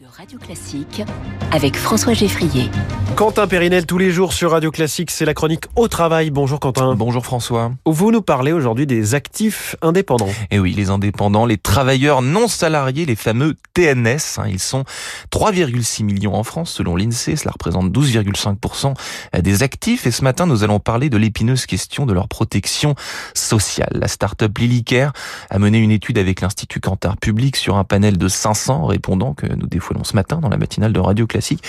de Radio Classique avec François Geffrier. Quentin Périnel tous les jours sur Radio Classique, c'est la chronique au travail. Bonjour Quentin. Bonjour François. Vous nous parlez aujourd'hui des actifs indépendants. Et eh oui, les indépendants, les travailleurs non salariés, les fameux TNS, hein, ils sont 3,6 millions en France selon l'INSEE, cela représente 12,5% des actifs et ce matin nous allons parler de l'épineuse question de leur protection sociale. La start-up Lilycare a mené une étude avec l'Institut Cantar Public sur un panel de 500 répondants que nous défouillons ce matin dans la matinale de Radio Classique.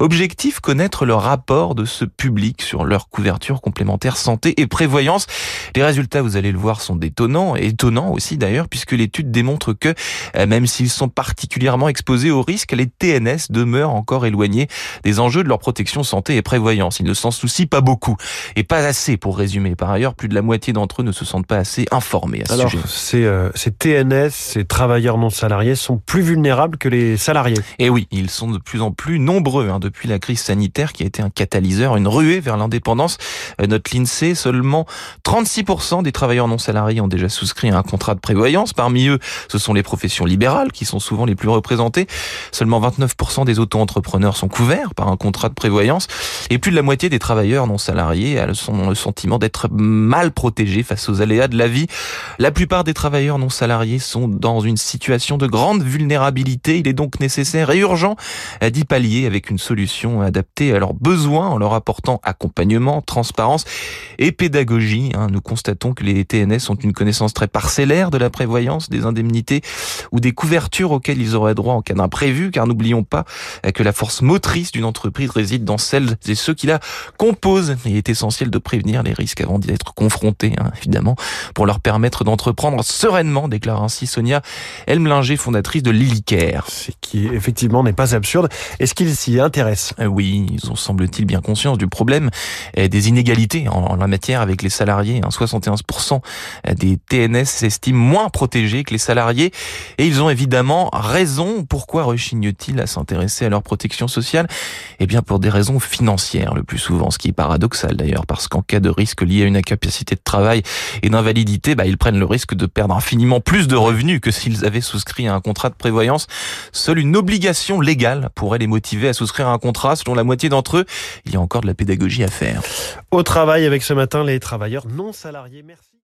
Objectif, connaître le rapport de ce public sur leur couverture complémentaire santé et prévoyance. Les résultats, vous allez le voir, sont détonnants, étonnants aussi d'ailleurs, puisque l'étude démontre que euh, même s'ils sont particulièrement exposés au risque, les TNS demeurent encore éloignés des enjeux de leur protection santé et prévoyance. Ils ne s'en soucient pas beaucoup et pas assez pour résumer. Par ailleurs, plus de la moitié d'entre eux ne se sentent pas assez informés à ce Alors, sujet. Ces, euh, ces TNS, ces travailleurs non salariés, sont plus vulnérables que les salariés. Et oui, ils sont de plus en plus nombreux hein, depuis la crise sanitaire qui a été un catalyseur, une ruée vers l'indépendance. Euh, Notre l'INSEE, seulement 36% des travailleurs non salariés ont déjà souscrit à un contrat de prévoyance. Parmi eux, ce sont les professions libérales qui sont souvent les plus représentées. Seulement 29% des auto-entrepreneurs sont couverts par un contrat de prévoyance. Et plus de la moitié des travailleurs non salariés ont le sentiment d'être mal protégés face aux aléas de la vie. La plupart des travailleurs non salariés sont dans une situation de grande vulnérabilité. Il est donc nécessaire et urgent d'y pallier avec une solution adaptée à leurs besoins en leur apportant accompagnement, transparence et pédagogie. Hein. Nous constatons que les TNS ont une connaissance très parcellaire de la prévoyance, des indemnités ou des couvertures auxquelles ils auraient droit en cas d'imprévu, car n'oublions pas que la force motrice d'une entreprise réside dans celles et ceux qui la composent. Il est essentiel de prévenir les risques avant d'y être confrontés, hein, évidemment, pour leur permettre d'entreprendre sereinement, déclare ainsi Sonia Elmlinger, fondatrice de qui effectivement n'est pas absurde. Est-ce qu'ils s'y intéressent Euh, Oui, ils ont semble-t-il bien conscience du problème et des inégalités en, la matière avec les salariés. Hein. 71% des TNS s'estiment moins protégés que les salariés et ils ont évidemment raison. Pourquoi rechignent-ils à s'intéresser à leur protection sociale? Eh bien pour des raisons financières le plus souvent, ce qui est paradoxal d'ailleurs parce qu'en cas de risque lié à une incapacité de travail et d'invalidité, bah, ils prennent le risque de perdre infiniment plus de revenus que s'ils avaient souscrit à un contrat de prévoyance. Seule une obligation légale pourrait les motiver à souscrire un contrat. Selon la moitié d'entre eux, il y a encore de la pédagogie à faire. Au travail avec ce matin les travailleurs non salariés. Merci.